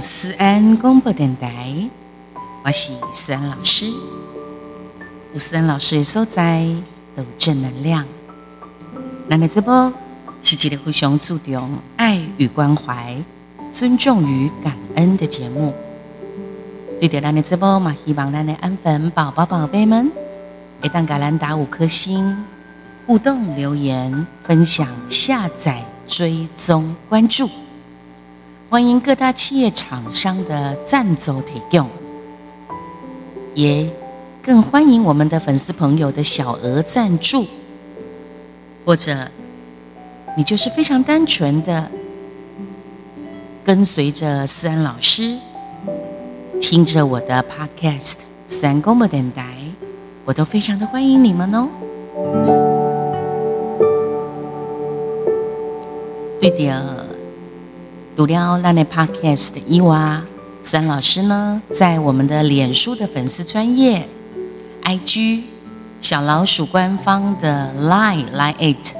思安广播电台，我是思安老师。有思安老师的所在，有正能量。咱的直播是一个非常注重爱与关怀、尊重与感恩的节目。对着咱的直播嘛，希望咱的安粉宝宝宝贝们，一旦给咱打五颗星、互动留言、分享、下载、追踪、关注。欢迎各大企业厂商的赞助提供，也更欢迎我们的粉丝朋友的小额赞助，或者你就是非常单纯的跟随着思安老师，听着我的 Podcast 三公播电台，我都非常的欢迎你们哦。对的。读了那内 Podcast 的伊娃三老师呢，在我们的脸书的粉丝专业、IG 小老鼠官方的 Line Line It，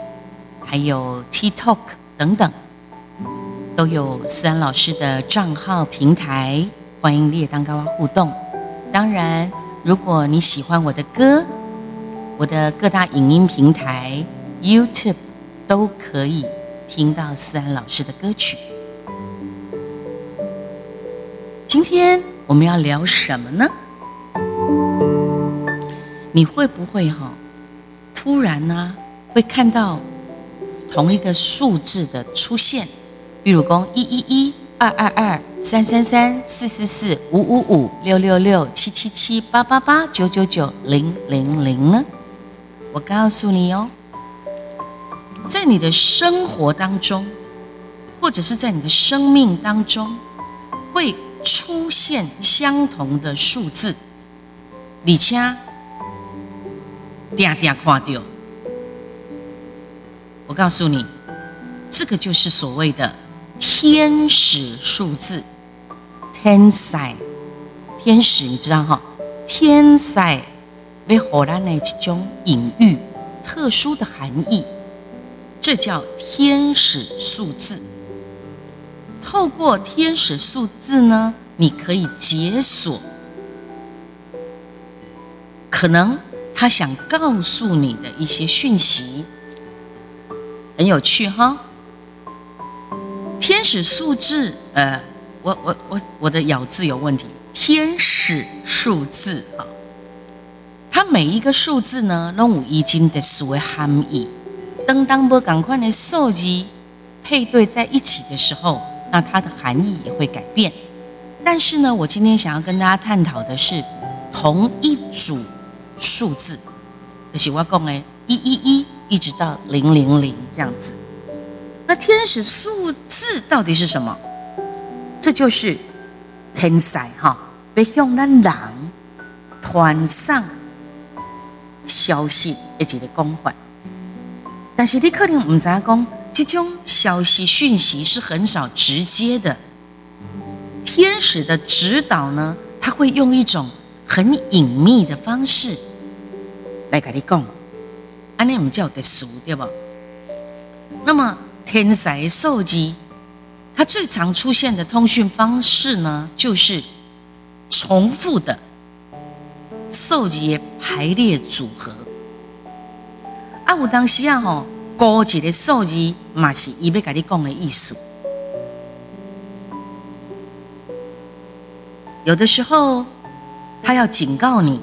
还有 TikTok 等等，都有三老师的账号平台，欢迎列当高娃互动。当然，如果你喜欢我的歌，我的各大影音平台 YouTube 都可以听到思安老师的歌曲。今天我们要聊什么呢？你会不会哈突然呢会看到同一个数字的出现？比如说一一一、二二二、三三三、四四四、五五五、六六六、七七七、八八八、九九九、零零零呢？我告诉你哦，在你的生活当中，或者是在你的生命当中，会。出现相同的数字，而且定定看到。我告诉你，这个就是所谓的天使数字。天使，天使，你知道哈？天使为荷兰的一种隐喻，特殊的含义，这叫天使数字。透过天使数字呢，你可以解锁。可能他想告诉你的一些讯息，很有趣哈。天使数字，呃，我我我我的咬字有问题。天使数字啊，它每一个数字呢，都有已经的所谓含义。当当不赶快的数字配对在一起的时候。那它的含义也会改变，但是呢，我今天想要跟大家探讨的是同一组数字，就是我讲的一一一一直到零零零这样子。那天使数字到底是什么？这就是天使哈，被向咱人团上消息一级的光环，但是你可能唔知讲。这种消息讯息是很少直接的，天使的指导呢，他会用一种很隐秘的方式来跟你讲，安尼我们叫的熟对不？那么天使手机，它最常出现的通讯方式呢，就是重复的手机排列组合。啊，有当时啊吼。高级的数字嘛是伊要甲你讲的意思。有的时候，他要警告你，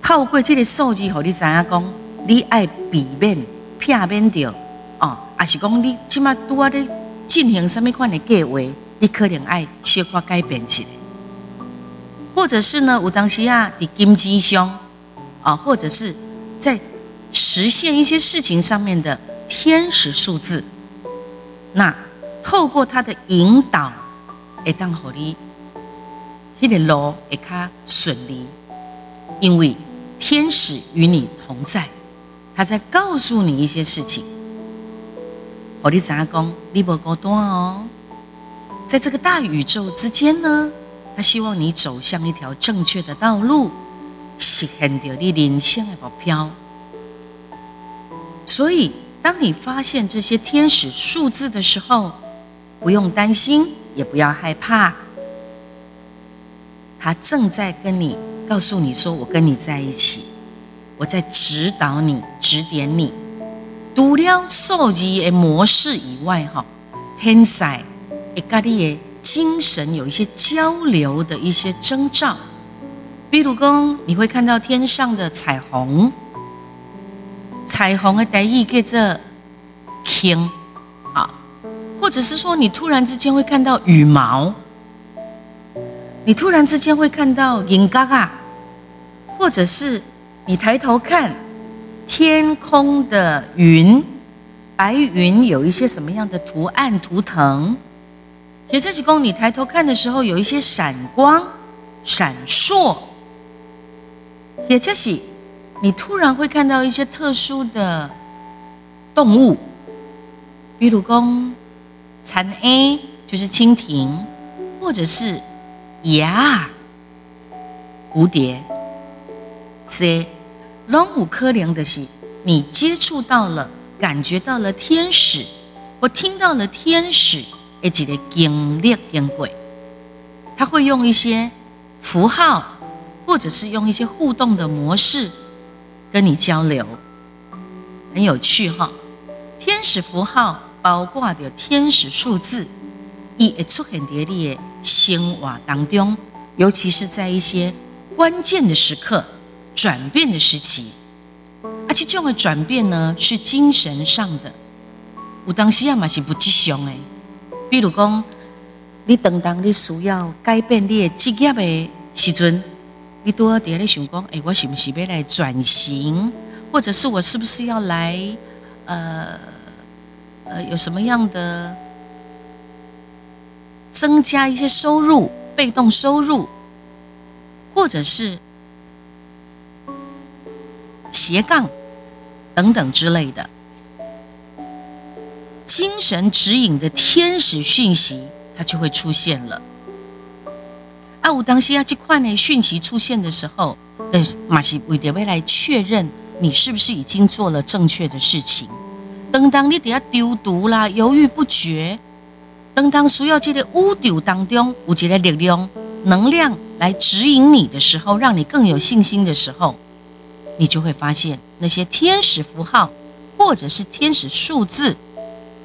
透过这个数字，和你知影讲，你爱避免、避免掉哦，还是讲你起码拄啊咧进行什么款的计划，你可能爱小可改变一下，或者是呢，有当时啊，伫金钱上啊，或者是在。实现一些事情上面的天使数字，那透过他的引导，会当好你，迄个路会较顺利，因为天使与你同在，他在告诉你一些事情。我的杂工，你不孤单哦，在这个大宇宙之间呢，他希望你走向一条正确的道路，实现掉你人生的目标。所以，当你发现这些天使数字的时候，不用担心，也不要害怕。他正在跟你告诉你说：“我跟你在一起，我在指导你、指点你。”除了受集的模式以外，哈，天才也跟你的精神有一些交流的一些征兆。比如讲，你会看到天上的彩虹，彩虹的代意叫做天，啊，或者是说你突然之间会看到羽毛。你突然之间会看到银嘎嘎，或者是你抬头看天空的云，白云有一些什么样的图案图腾？也就是讲，你抬头看的时候有一些闪光、闪烁。也就是你突然会看到一些特殊的动物，比如讲蝉 A 就是蜻蜓，或者是。呀，蝴蝶，C 龙五科灵的是，你接触到了，感觉到了天使，或听到了天使，一几个经历经过，他会用一些符号，或者是用一些互动的模式跟你交流，很有趣哈。天使符号包括的天使数字。伊会出现在你的生活当中，尤其是在一些关键的时刻、转变的时期，而且这种的转变呢，是精神上的。有当时啊嘛是不吉祥的，比如讲，你等当你需要改变你的职业的时阵，你都要在咧想讲，哎，我是不是要来转型，或者是我是不是要来，呃呃，有什么样的？增加一些收入，被动收入，或者是斜杠等等之类的，精神指引的天使讯息，它就会出现了。啊，我当时要这块呢讯息出现的时候，呃，马西为的未来确认你是不是已经做了正确的事情。当当你底下丢毒啦，犹豫不决。当当需要这个乌丢当中有这个力量、能量来指引你的时候，让你更有信心的时候，你就会发现那些天使符号或者是天使数字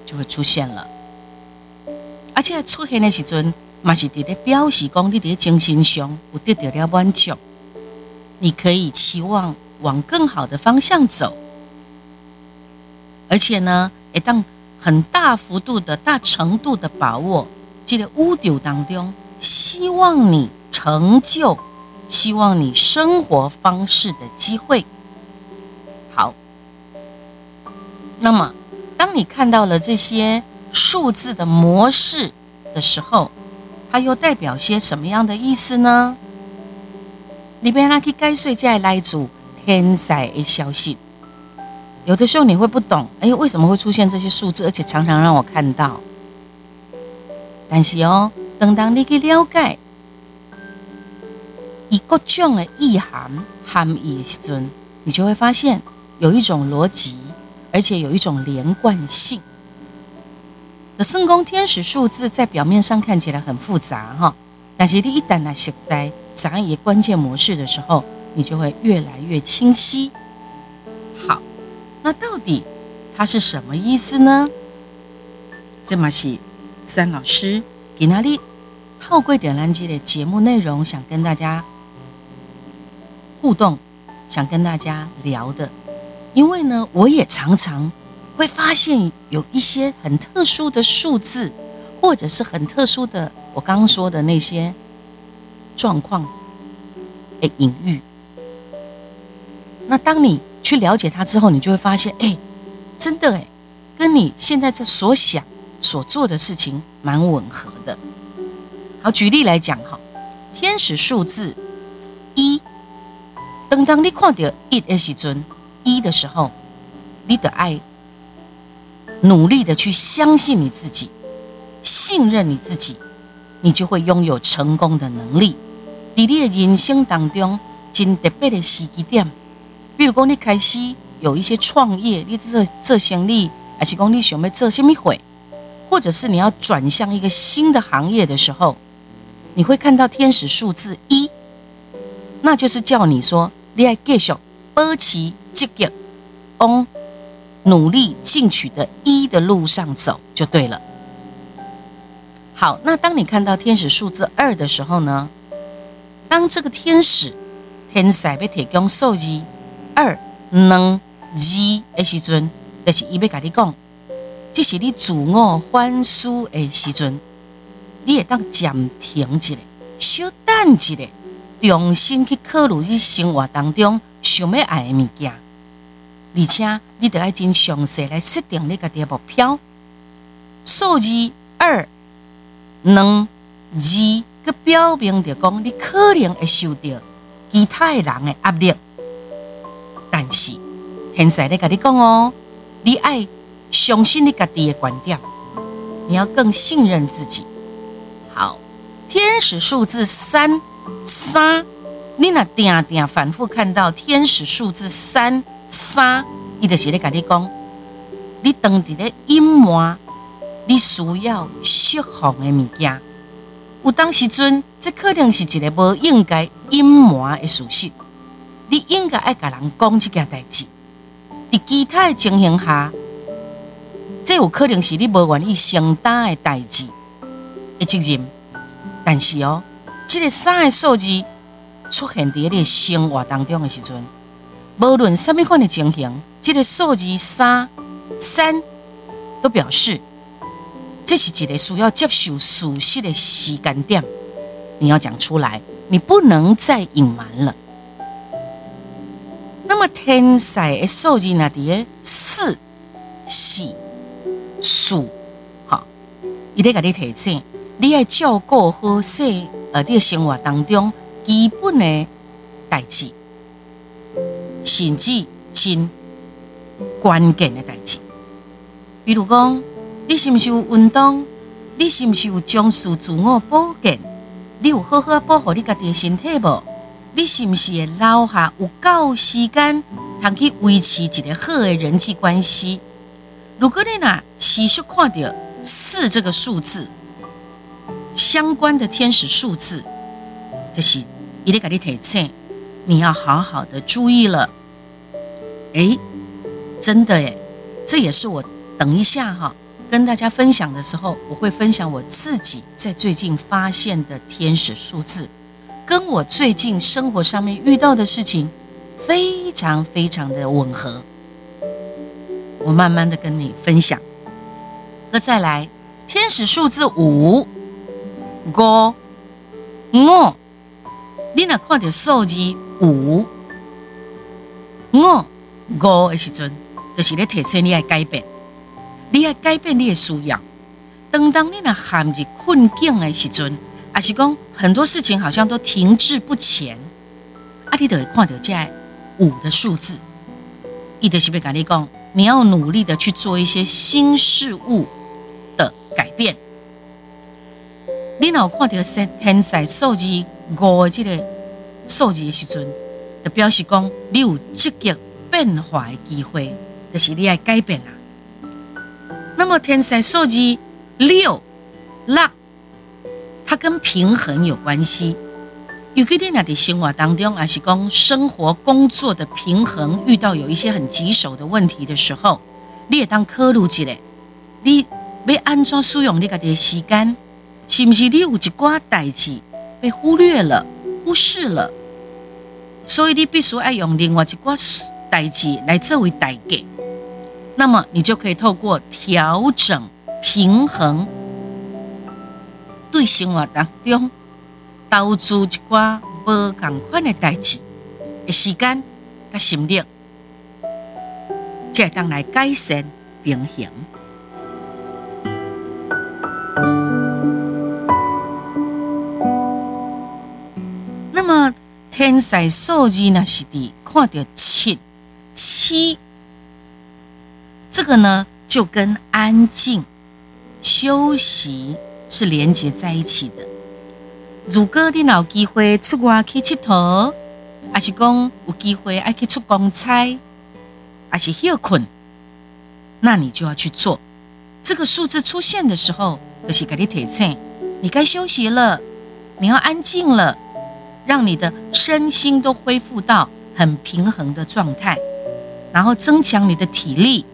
就会出现了。而且出现的时阵，嘛是伫咧表示讲你伫精神上有得到了满足，你可以期望往更好的方向走，而且呢，一旦。很大幅度的大程度的把握这个乌丢当中，希望你成就，希望你生活方式的机会。好，那么当你看到了这些数字的模式的时候，它又代表些什么样的意思呢？里边那去该睡觉来组天才的消息。有的时候你会不懂，哎，为什么会出现这些数字，而且常常让我看到。但是哦，等当你去了解以各种的意涵含义的时阵，你就会发现有一种逻辑，而且有一种连贯性。的圣宫天使数字在表面上看起来很复杂哈，但是你一旦来实在杂一关键模式的时候，你就会越来越清晰。好。那到底它是什么意思呢？这么是三老师给哪里透过点蓝机的节目内容，想跟大家互动，想跟大家聊的。因为呢，我也常常会发现有一些很特殊的数字，或者是很特殊的我刚刚说的那些状况被隐喻。那当你去了解它之后，你就会发现，哎，真的哎，跟你现在这所想所做的事情蛮吻合的。好，举例来讲哈，天使数字一，等当你看到一的时阵，一的时候，你的爱，努力的去相信你自己，信任你自己，你就会拥有成功的能力。在你的人生当中，真特别的时机点。比如讲，你开始有一些创业，你做做生意，还是讲你想要做什么会，或者是你要转向一个新的行业的时候，你会看到天使数字一，那就是叫你说你要继续保持积极，往努力进取的一的路上走就对了。好，那当你看到天使数字二的时候呢？当这个天使天使要提供数字二、能、二的时阵，就是伊要甲你讲，这是你自我反思的时阵，你会当暂停一下，稍等一下，重新去考虑你生活当中想要爱的物件，而且你得爱真详细来设定你家己的目标。数字二、能、二。个表明着讲，你可能会受到其他人的压力，但是天使咧甲你讲哦，你爱相信你家己的观点，你要更信任自己。好，天使数字三三，你若定定反复看到天使数字三三，伊就是咧甲你讲，你当伫咧隐瞒，你需要释放的物件。有当时阵，这可能是一个无应该隐瞒的事实。你应该爱甲人讲这件代志。伫其他的情形下，这有可能是你无愿意承担的代志的责任。但是哦，这个三个数字出现伫你生活当中的时阵，无论什么款的情形，这个数字三三都表示。这是一个需要接受事实的时间点，你要讲出来，你不能再隐瞒了。那么天使的数字那底四、四、数，好，伊咧甲你提醒，你要照顾好些呃，你的生活当中基本的代志，甚至真关键的代志，比如讲。你是毋是有运动？你是毋是有重视自我保健？你有好好保护你家己的身体无？你是毋是会留下有够时间，通去维持一个好的人际关系？如果你呐持续看到四这个数字相关的天使数字，就是伊咧甲你提醒，你要好好的注意了。哎，真的哎，这也是我等一下哈。跟大家分享的时候，我会分享我自己在最近发现的天使数字，跟我最近生活上面遇到的事情非常非常的吻合。我慢慢的跟你分享。那再来，天使数字五，五，我，你若看到数字五，我，五的时阵，就是咧提醒你要改变。你要改变你的需要。当当你那陷入困境的时阵，也是讲很多事情好像都停滞不前，啊，你就会看到这五的数字，伊就是要跟你讲，你要努力的去做一些新事物的改变。你若看到现现在数字五的这个数字的时阵，就表示讲你有积极变化的机会，就是你要改变啦。那么天才数字六六，它跟平衡有关系。有可能在生活当中，还是讲生活工作的平衡遇到有一些很棘手的问题的时候，你也当考虑起来，你要安怎使用你家的时间？是不是你有一寡代志被忽略了、忽视了？所以你必须要用另外一寡代志来作为代价。那么你就可以透过调整平衡，对生活当中投资一寡无共款的代志的时间甲心力，才当来改善平衡。天才数字呢？是的，看到七七。这个呢，就跟安静、休息是连接在一起的。如果你有机会出外去佚佗，还是讲有机会爱去出公差，还是休困，那你就要去做这个数字出现的时候，就是给你提醒，你该休息了，你要安静了，让你的身心都恢复到很平衡的状态，然后增强你的体力，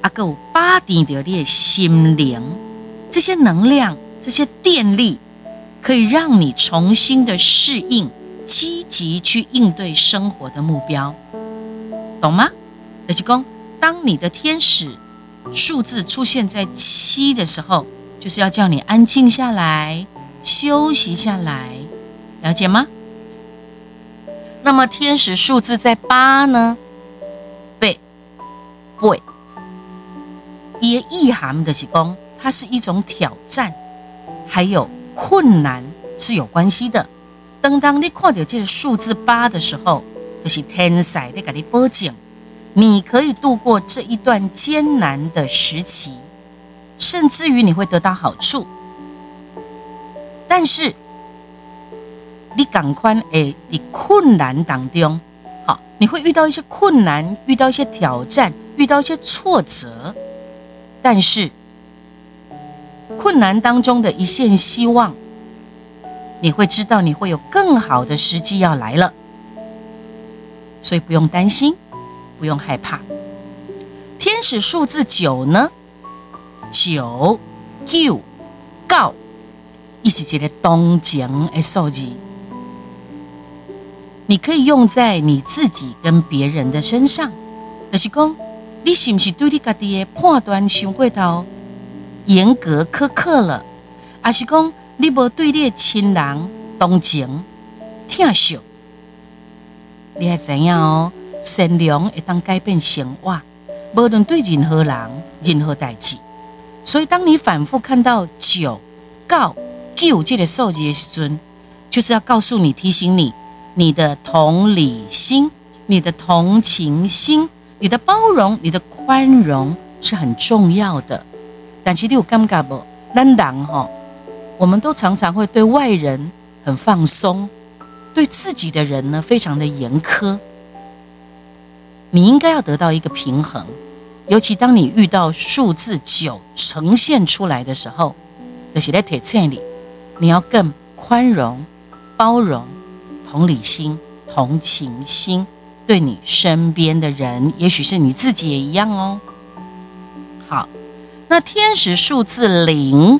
啊，够八点的列心灵，这些能量、这些电力，可以让你重新的适应，积极去应对生活的目标，懂吗？就是讲，当你的天使。数字出现在七的时候，就是要叫你安静下来，休息下来，了解吗？那么天使数字在八呢？背背，也意涵的是讲，它是一种挑战，还有困难是有关系的。当当你看到这个数字八的时候，就是天使在给你报警。你可以度过这一段艰难的时期，甚至于你会得到好处。但是，你赶快诶，你困难当中，好，你会遇到一些困难，遇到一些挑战，遇到一些挫折。但是，困难当中的一线希望，你会知道你会有更好的时机要来了，所以不用担心。不用害怕，天使数字九呢？九九告，一起记得东讲的数字，你可以用在你自己跟别人的身上。就是讲，你是不是对你家己的判断伤过头严格苛刻了？还是讲，你无对你的亲人同情、疼惜？你还知影哦？善良会当改变生活，无论对任何人、任何代志。所以，当你反复看到九、九、九这个数字的时阵，就是要告诉你、提醒你，你的同理心、你的同情心、你的包容、你的宽容是很重要的。但是你有感觉不？咱人哈，我们都常常会对外人很放松，对自己的人呢，非常的严苛。你应该要得到一个平衡，尤其当你遇到数字九呈现出来的时候，就是在铁秤里，你要更宽容、包容、同理心、同情心，对你身边的人，也许是你自己也一样哦。好，那天使数字零，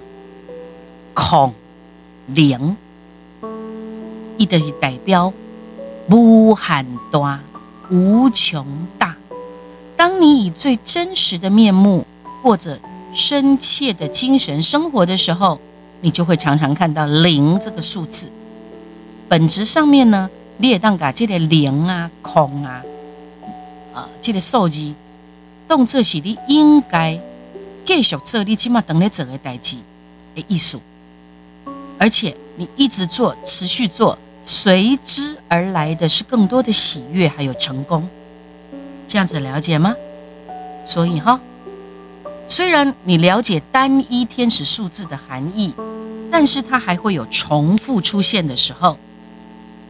孔零，一的代表无限大。无穷大。当你以最真实的面目过着深切的精神生活的时候，你就会常常看到零这个数字。本质上面呢，你也当把这个零啊、空啊、啊这个数字，动作是你应该继续做你起码等你做的代志的艺术，而且你一直做，持续做。随之而来的是更多的喜悦，还有成功。这样子了解吗？所以哈，虽然你了解单一天使数字的含义，但是它还会有重复出现的时候。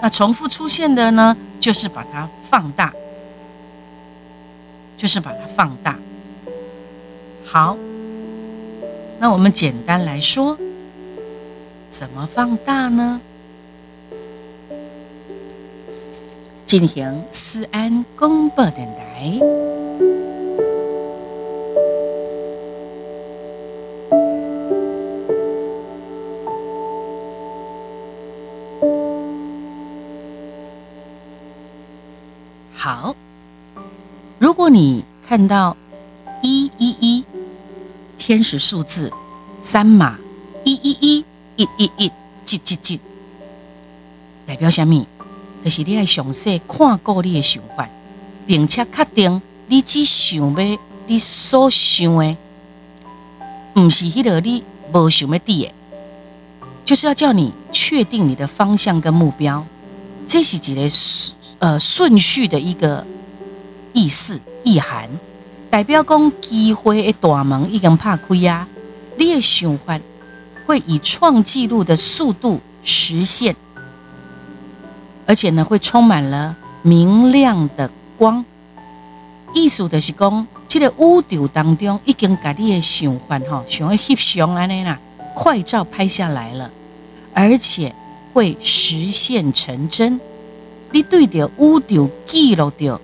那重复出现的呢，就是把它放大，就是把它放大。好，那我们简单来说，怎么放大呢？进行思安广播电台。好，如果你看到一一一天使数字三码一一一一一一几几几，代表什么？就是你爱详细看过你的想法，并且确定你只想要你所想的，不是迄个你无想要的，就是要叫你确定你的方向跟目标。这是一个呃顺序的一个意思意涵，代表讲机会的大门已经拍开啊！你的想法会以创纪录的速度实现。而且呢，会充满了明亮的光。意思就是讲，这个宇宙当中已经把你的想法哈，想要翕相安尼啦，快照拍下来了，而且会实现成真。你对着宇宙记录着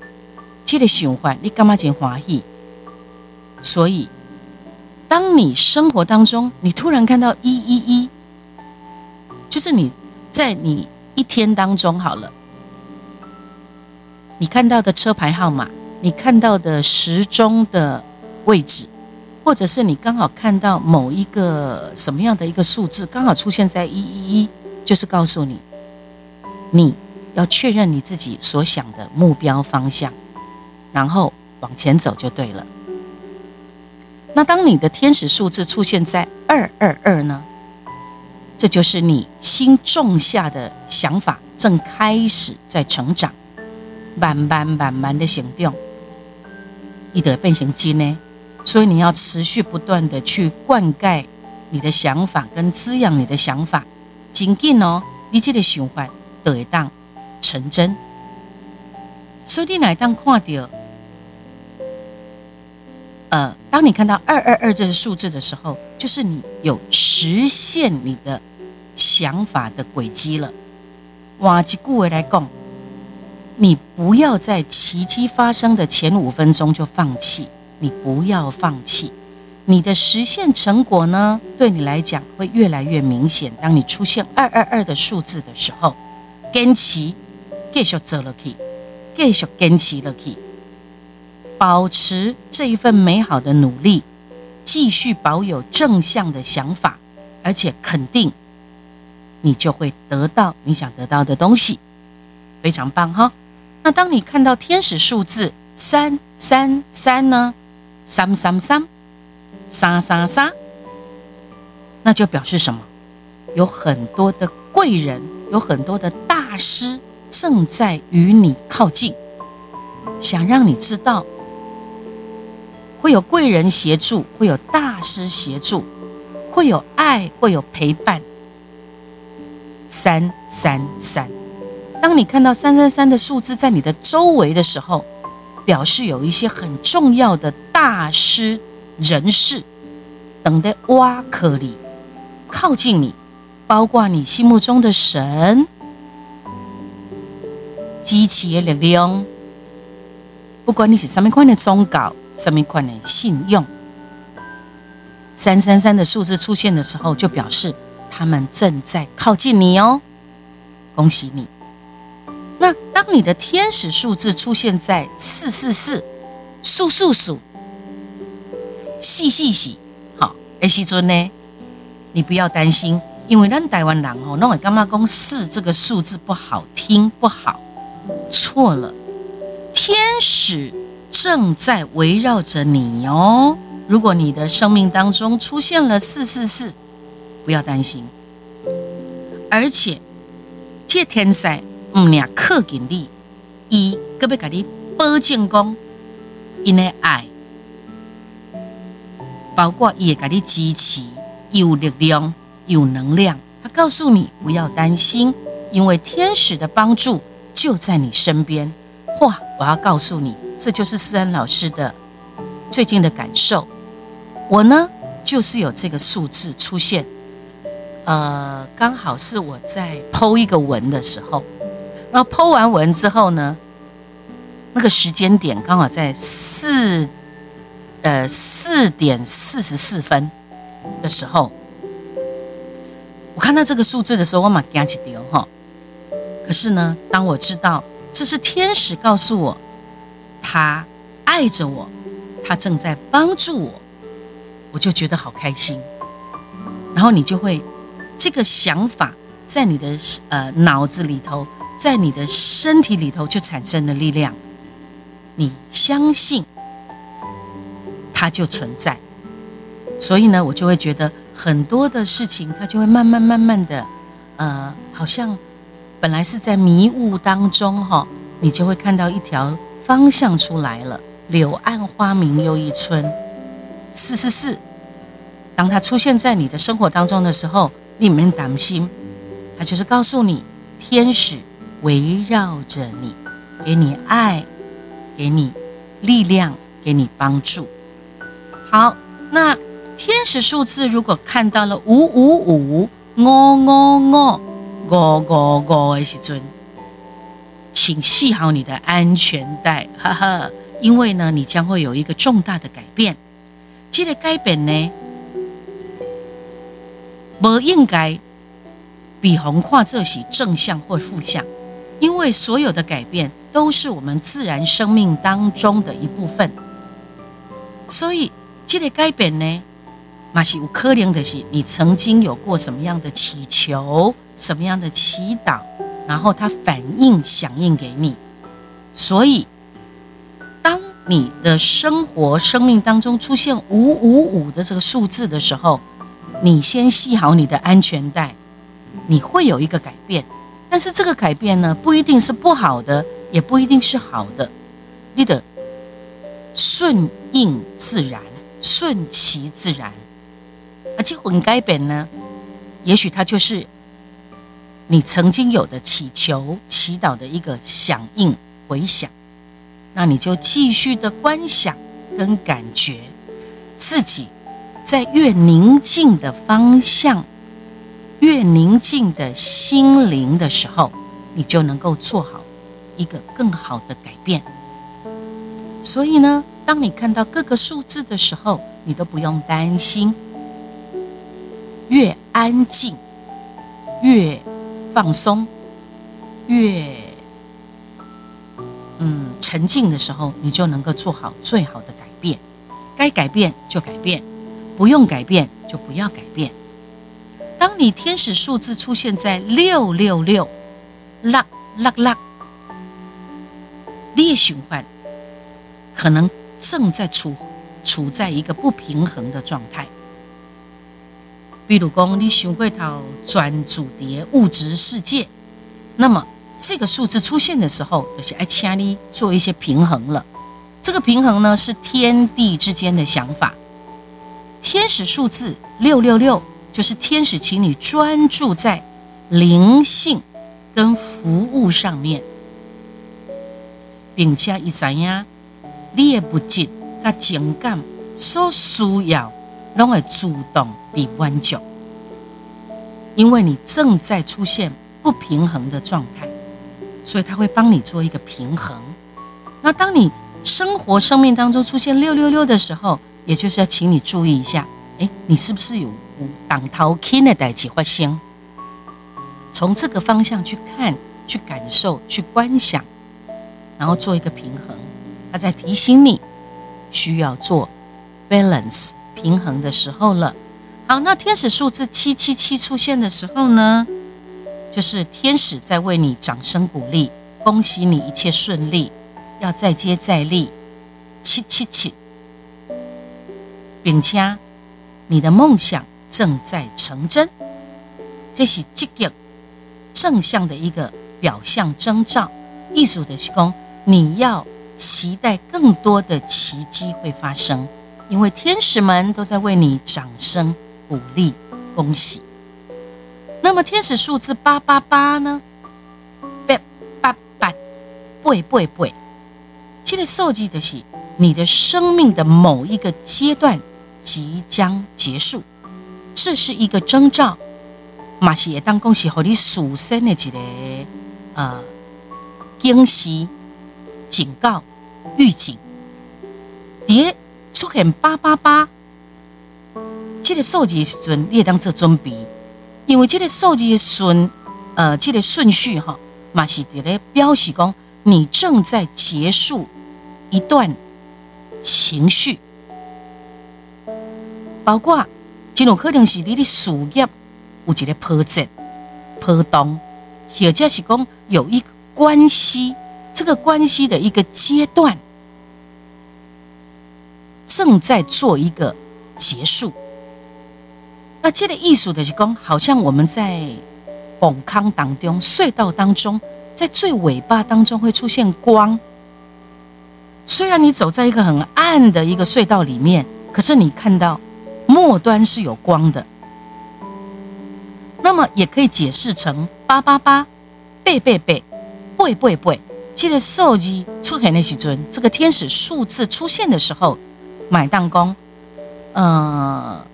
这个想法，你干嘛真欢喜？所以，当你生活当中，你突然看到一一一，就是你在你一天当中好了，你看到的车牌号码，你看到的时钟的位置，或者是你刚好看到某一个什么样的一个数字，刚好出现在一一一，就是告诉你，你要确认你自己所想的目标方向，然后往前走就对了。那当你的天使数字出现在二二二呢？这就是你心种下的想法正开始在成长，慢慢慢慢的行动，你得变成金呢。所以你要持续不断的去灌溉你的想法跟滋养你的想法，紧紧哦，你这个循环得当成真。所以你来当看到。呃，当你看到二二二这个数字的时候，就是你有实现你的想法的轨迹了。哇，吉顾维来讲，你不要在奇迹发生的前五分钟就放弃，你不要放弃，你的实现成果呢，对你来讲会越来越明显。当你出现二二二的数字的时候，跟其继续走了去，继续坚持了去。保持这一份美好的努力，继续保有正向的想法，而且肯定，你就会得到你想得到的东西，非常棒哈。那当你看到天使数字三三三呢？三三三，三三三，那就表示什么？有很多的贵人，有很多的大师正在与你靠近，想让你知道。会有贵人协助，会有大师协助，会有爱，会有陪伴。三三三，当你看到三三三的数字在你的周围的时候，表示有一些很重要的大师人士等的挖可里靠近你，包括你心目中的神、支持的力量，不管你是什么款的宗教。什么款的信用，三三三的数字出现的时候，就表示他们正在靠近你哦，恭喜你。那当你的天使数字出现在四四四，数数数，细细细，好，哎，西尊呢？你不要担心，因为咱台湾人哦，那我干嘛讲四这个数字不好听不好？错了，天使。正在围绕着你哦。如果你的生命当中出现了四四四，不要担心。而且，这天赛唔俩克紧你，伊个别给你保证讲，因的爱，包括也给你支持，有力量，有能量。他告诉你不要担心，因为天使的帮助就在你身边。哇！我要告诉你。这就是思恩老师的最近的感受。我呢，就是有这个数字出现，呃，刚好是我在剖一个文的时候，然后剖完文之后呢，那个时间点刚好在四呃四点四十四分的时候，我看到这个数字的时候，我马惊起丢哈。可是呢，当我知道这是天使告诉我。他爱着我，他正在帮助我，我就觉得好开心。然后你就会这个想法在你的呃脑子里头，在你的身体里头就产生了力量。你相信，它就存在。所以呢，我就会觉得很多的事情，它就会慢慢慢慢的，呃，好像本来是在迷雾当中哈，你就会看到一条。方向出来了，柳暗花明又一村。四四四，当它出现在你的生活当中的时候，你们担心，它就是告诉你，天使围绕着你，给你爱，给你力量，给你帮助。好，那天使数字如果看到了五五五、五五五、五五五的时阵，请系好你的安全带，哈哈，因为呢，你将会有一个重大的改变。这个改变呢，不应该比红跨这是正向或负向，因为所有的改变都是我们自然生命当中的一部分，所以这个改变呢，马是有可能的是你曾经有过什么样的祈求，什么样的祈祷，然后它反应响应给你，所以当你的生活生命当中出现五五五的这个数字的时候，你先系好你的安全带，你会有一个改变。但是这个改变呢，不一定是不好的，也不一定是好的。你得顺应自然，顺其自然。而这混改变呢，也许它就是你曾经有的祈求、祈祷的一个响应、回响。那你就继续的观想跟感觉自己在越宁静的方向。越宁静的心灵的时候，你就能够做好一个更好的改变。所以呢，当你看到各个数字的时候，你都不用担心。越安静，越放松，越嗯沉静的时候，你就能够做好最好的改变。该改变就改变，不用改变就不要改变。当你天使数字出现在六六六，啦啦啦，列循环可能正在处处在一个不平衡的状态。比如讲，你想过头专注的物质世界，那么这个数字出现的时候，就是哎，请你做一些平衡了。这个平衡呢，是天地之间的想法。天使数字六六六。就是天使，请你专注在灵性跟服务上面，并且一知影你的不仅甲情感所需要，拢会主动被满足，因为你正在出现不平衡的状态，所以他会帮你做一个平衡。那当你生活生命当中出现六六六的时候，也就是要请你注意一下，哎，你是不是有？当头轻的代际发生，从这个方向去看、去感受、去观想，然后做一个平衡。他在提醒你需要做 balance 平衡的时候了。好，那天使数字七七七出现的时候呢，就是天使在为你掌声鼓励，恭喜你一切顺利，要再接再厉，七七七，并且你的梦想。正在成真，这是积极正向的一个表象征兆。艺术的是功，你要期待更多的奇迹会发生，因为天使们都在为你掌声鼓励，恭喜。那么天使数字八八八呢？八八八，背背背，这个数字的是你的生命的某一个阶段即将结束。这是一个征兆，马是也当恭喜和你属生的一个呃惊喜、警告、预警。别出现八八八，这个数字的时阵，你也当做准备，因为这个数字的顺呃，这个顺序哈，马是伫咧表示讲你正在结束一段情绪，包括。这种可能是你的事业有一个波折、波动，或者是讲有一个关系，这个关系的一个阶段。正在做一个结束。那这个艺术的是讲，好像我们在崩坑当中、隧道当中，在最尾巴当中会出现光。虽然你走在一个很暗的一个隧道里面，可是你看到。末端是有光的，那么也可以解释成八八八，背背背，背背背，这个数字出现的时阵，这个天使数字出现的时候，买当工，呃，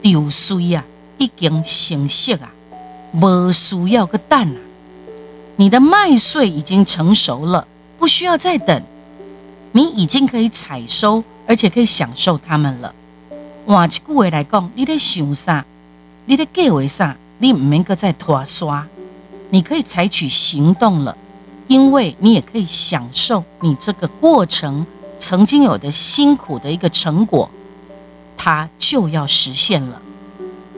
丢水啊，已经成熟啊，无需要个蛋啊，你的麦穗已经成熟了，不需要再等，你已经可以采收，而且可以享受它们了。换一句话来讲，你在想啥？你在计划啥？你唔免搁再拖刷。你可以采取行动了，因为你也可以享受你这个过程曾经有的辛苦的一个成果，它就要实现了。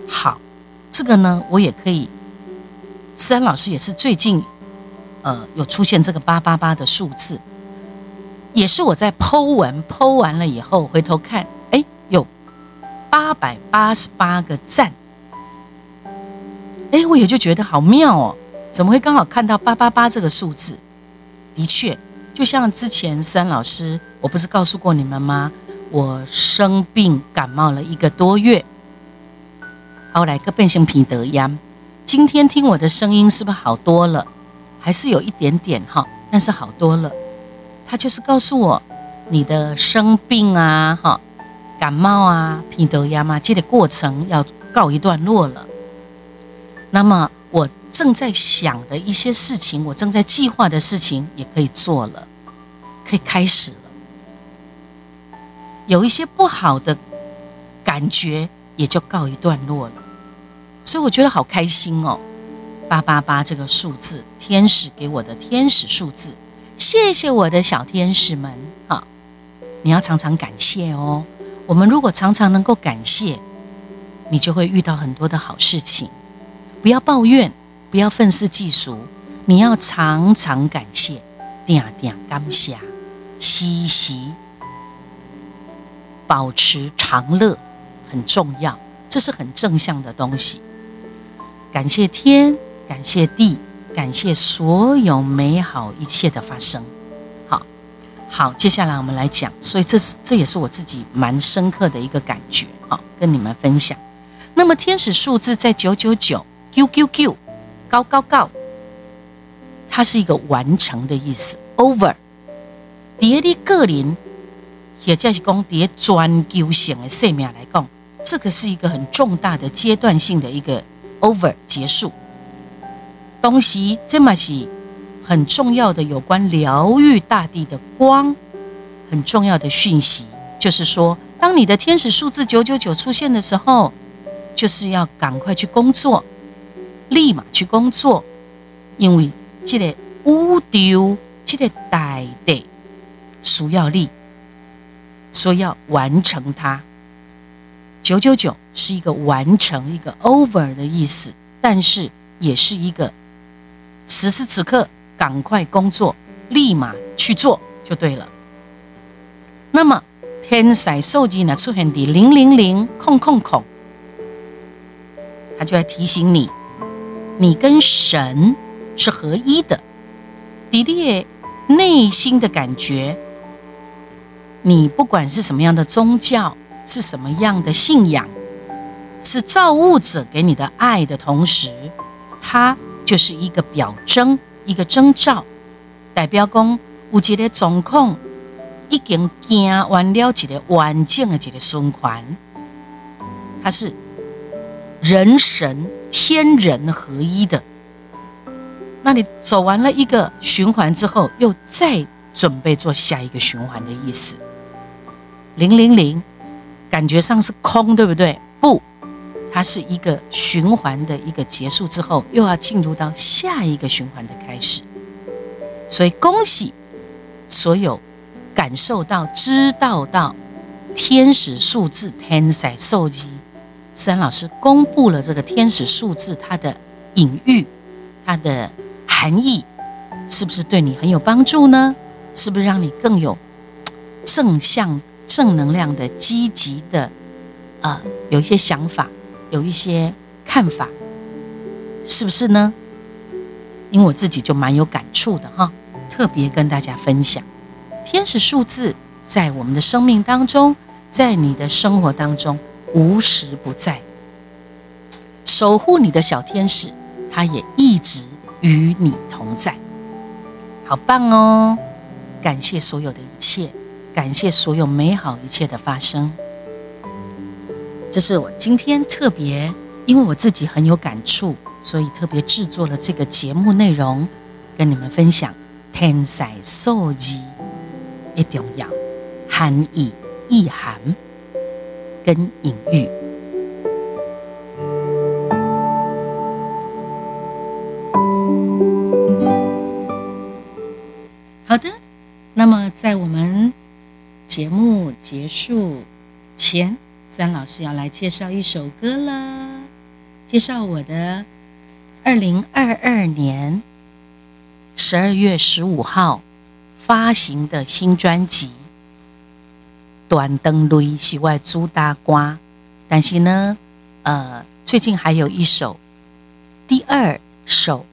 好，这个呢，我也可以。思安老师也是最近，呃，有出现这个八八八的数字，也是我在剖文剖完了以后回头看，哎，有八百八十八个赞，哎，我也就觉得好妙哦。怎么会刚好看到八八八这个数字？的确，就像之前三老师，我不是告诉过你们吗？我生病感冒了一个多月，后来个变性皮得烟。今天听我的声音是不是好多了？还是有一点点哈，但是好多了。他就是告诉我，你的生病啊，哈，感冒啊，皮得烟嘛，这个过程要告一段落了。那么。正在想的一些事情，我正在计划的事情，也可以做了，可以开始了。有一些不好的感觉，也就告一段落了。所以我觉得好开心哦，八八八这个数字，天使给我的天使数字，谢谢我的小天使们啊！你要常常感谢哦。我们如果常常能够感谢，你就会遇到很多的好事情。不要抱怨。不要愤世嫉俗，你要常常感谢，点点感谢，嘻嘻，保持长乐很重要，这是很正向的东西。感谢天，感谢地，感谢所有美好一切的发生。好，好，接下来我们来讲，所以这是这也是我自己蛮深刻的一个感觉，好，跟你们分享。那么天使数字在九九九，Q Q Q。高高高，它是一个完成的意思。Over，叠的个人，也就是讲叠专究性的生命来讲，这个是一个很重大的阶段性的一个 over 结束。东西这么是很重要的有关疗愈大地的光，很重要的讯息，就是说，当你的天使数字九九九出现的时候，就是要赶快去工作。立马去工作，因为这个乌丢，这个大的需要力，说要完成它。九九九是一个完成一个 over 的意思，但是也是一个此时此刻赶快工作，立马去做就对了。那么天使数字呢出现的零零零空空空，他就在提醒你。你跟神是合一的，迪迪内心的感觉，你不管是什么样的宗教，是什么样的信仰，是造物者给你的爱的同时，它就是一个表征，一个征兆，代表讲有一个状况已经行完了一个完整的一个循环，它是人神。天人合一的，那你走完了一个循环之后，又再准备做下一个循环的意思。零零零，感觉上是空，对不对？不，它是一个循环的一个结束之后，又要进入到下一个循环的开始。所以恭喜所有感受到、知道到天使数字天使受机。三老师公布了这个天使数字，它的隐喻、它的含义，是不是对你很有帮助呢？是不是让你更有正向、正能量的、积极的，呃，有一些想法，有一些看法，是不是呢？因为我自己就蛮有感触的哈，特别跟大家分享，天使数字在我们的生命当中，在你的生活当中。无时不在，守护你的小天使，他也一直与你同在。好棒哦！感谢所有的一切，感谢所有美好一切的发生。这是我今天特别，因为我自己很有感触，所以特别制作了这个节目内容，跟你们分享天才数字一重要含义、意涵跟隐喻。好的，那么在我们节目结束前。三老师要来介绍一首歌了，介绍我的二零二二年十二月十五号发行的新专辑《短灯雷》喜外朱大瓜，但是呢，呃，最近还有一首第二首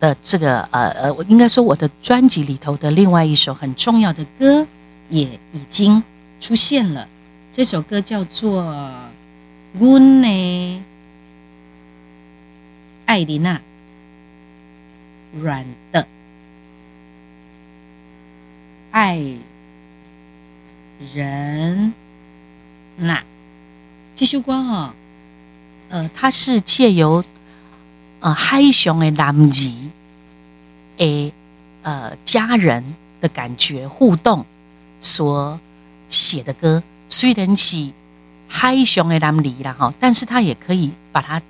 的这个呃呃，我应该说我的专辑里头的另外一首很重要的歌也已经出现了。这首歌叫做《我呢艾琳娜软的爱人》那这首歌哈，呃，它是借由呃海上的男子诶呃家人的感觉互动所写的歌。虽然是海上的男离了哈，但是他也可以把它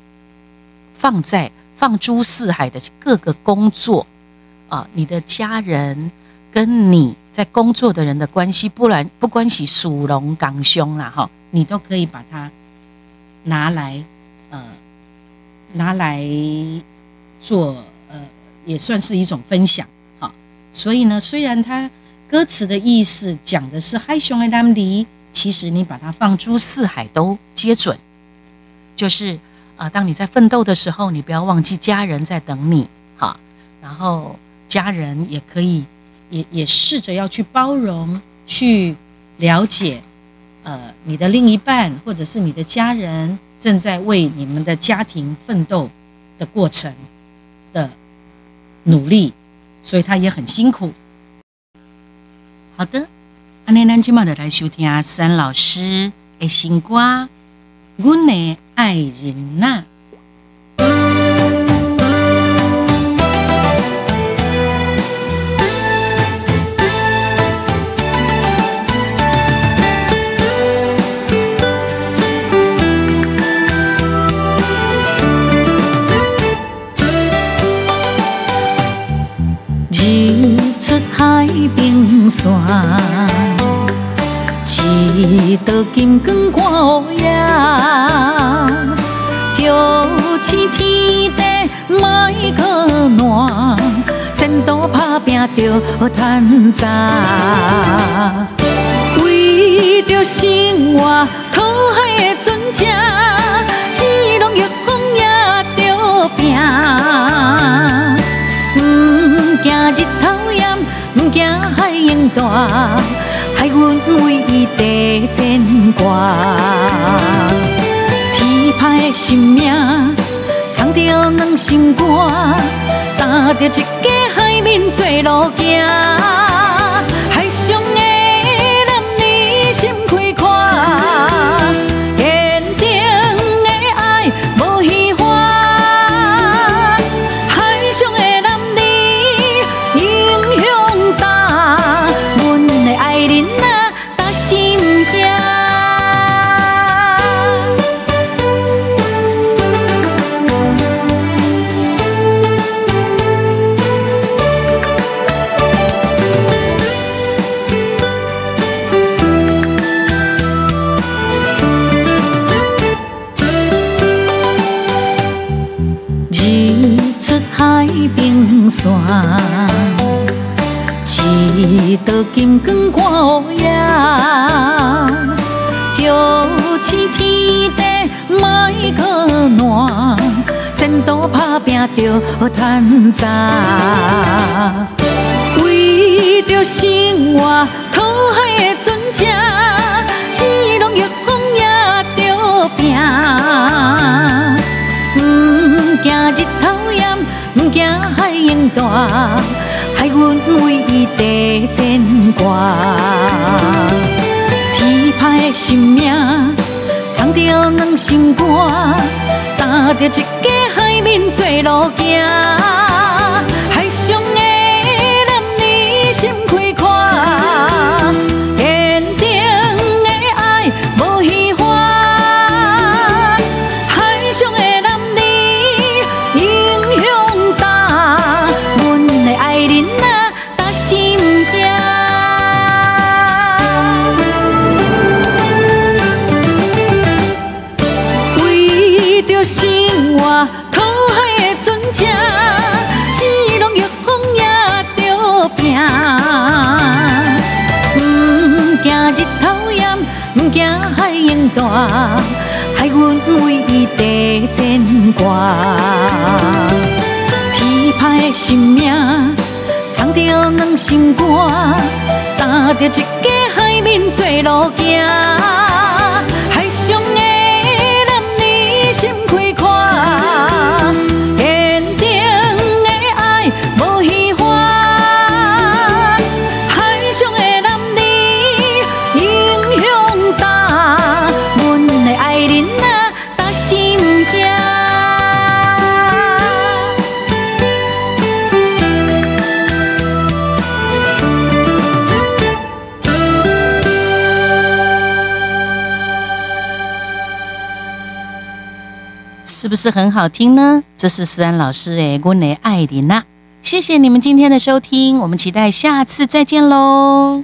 放在放诸四海的各个工作啊，你的家人跟你在工作的人的关系，不然不关系属龙港凶啦哈，你都可以把它拿来呃拿来做呃，也算是一种分享哈。所以呢，虽然它歌词的意思讲的是海上的男离。其实你把它放诸四海都皆准，就是啊，当你在奋斗的时候，你不要忘记家人在等你，哈。然后家人也可以，也也试着要去包容、去了解，呃，你的另一半或者是你的家人正在为你们的家庭奋斗的过程的努力，所以他也很辛苦。好的。阿尼，咱今晚的来收听三老师的新歌《阮的爱人呐》。线。一道金光看乌夜，叫醒天地莫可暖，前途打拼着赚钱，为着生活讨海的船只，只拢逆风也着拼，不惊日头炎，不惊海浪大。海阮为伊地牵挂，天派的生命藏着两心肝，担着一家海面做路行。着赚钱，为着生活讨海的船只，只拢逆风也着拼，不惊日头炎，不惊海涌大。海阮为伊地牵挂。天歹的心命，藏着两心肝，担着一家海面做路行。害阮为伊地牵挂，天歹的心命，藏着两心肝，担着一家海面做路行。是不是很好听呢？这是思安老师诶，我内爱琳娜，谢谢你们今天的收听，我们期待下次再见喽。